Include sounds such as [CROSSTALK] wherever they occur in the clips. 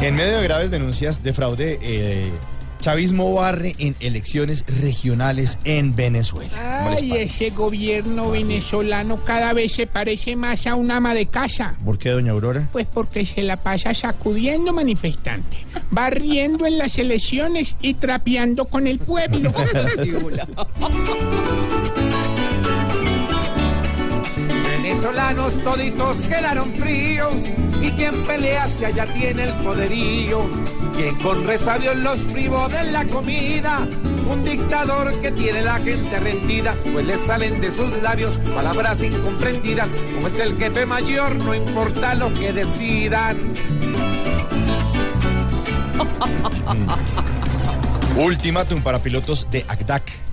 En medio de graves denuncias de fraude, eh, chavismo barre en elecciones regionales en Venezuela. ¿Cómo les Ay, ese gobierno venezolano cada vez se parece más a un ama de casa. ¿Por qué, doña Aurora? Pues porque se la pasa sacudiendo manifestantes, barriendo en las elecciones y trapeando con el pueblo. [LAUGHS] Venezolanos toditos quedaron fríos y quien pelea hacia allá tiene el poderío. Quien con resabios los privó de la comida, un dictador que tiene la gente rendida, pues le salen de sus labios palabras incomprendidas, como es el jefe mayor, no importa lo que decidan. [LAUGHS] Ultimátum para pilotos de ACDAC.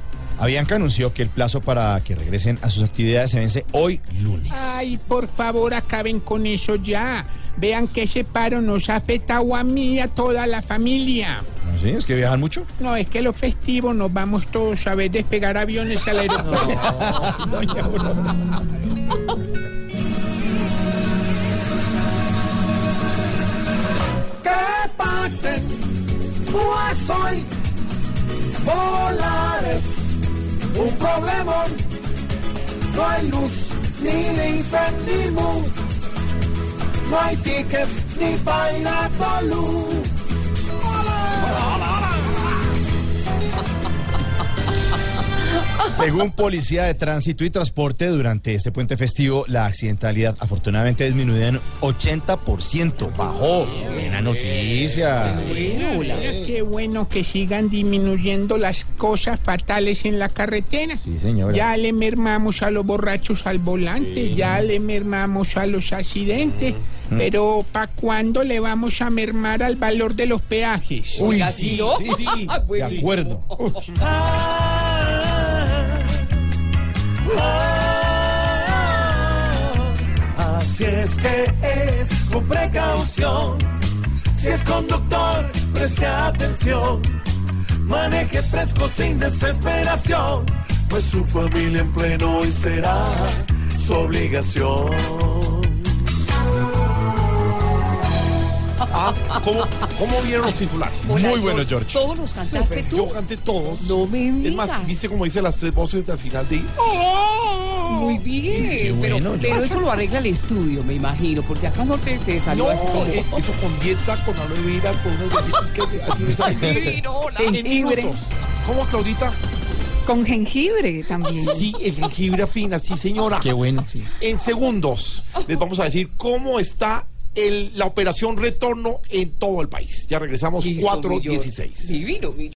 Avianca anunció que el plazo para que regresen a sus actividades se vence hoy lunes. Ay, por favor, acaben con eso ya. Vean que ese paro nos ha afectado a mí y a toda la familia. ¿Sí? ¿Es que viajan mucho? No, es que los festivos nos vamos todos a ver despegar aviones al aeropuerto. [LAUGHS] que parten, pues hoy volar un problemón. No hay luz ni dicen ni mu, no hay tickets ni para ir a Tolú. Según Policía de Tránsito y Transporte, durante este puente festivo, la accidentalidad afortunadamente disminuyó en 80%. Bajó. Buena noticia. Mira, qué bueno que sigan disminuyendo las cosas fatales en la carretera. Sí, señora. Ya le mermamos a los borrachos al volante, ya le mermamos a los accidentes, Mm. pero ¿para cuándo le vamos a mermar al valor de los peajes? Uy, sí, sí, [LAUGHS] sí. De acuerdo. [LAUGHS] Así es que es con precaución. Si es conductor, preste atención. Maneje fresco sin desesperación, pues su familia en pleno hoy será su obligación. Ah, [LAUGHS] ¿cómo, ¿Cómo vieron los titulares? Muy bueno, George. Todos los cantaste tú. Yo canté todos. No me Es más, viste como dice las tres voces al final de... Muy bien. bueno, pero, pero George. eso lo arregla el estudio, me imagino, porque acá no te, te salió No, así como. eh, eso con dieta, con aloe vera, con galletitas [LAUGHS] de-. Divino, hola. En Jengibre. minutos. ¿Cómo, Claudita? Con jengibre también. Sí, el jengibre fina, sí, señora. Qué bueno, sí. En segundos les vamos a decir cómo está el- la operación retorno en todo el país. Ya regresamos Listo, 4.16. Divino, mi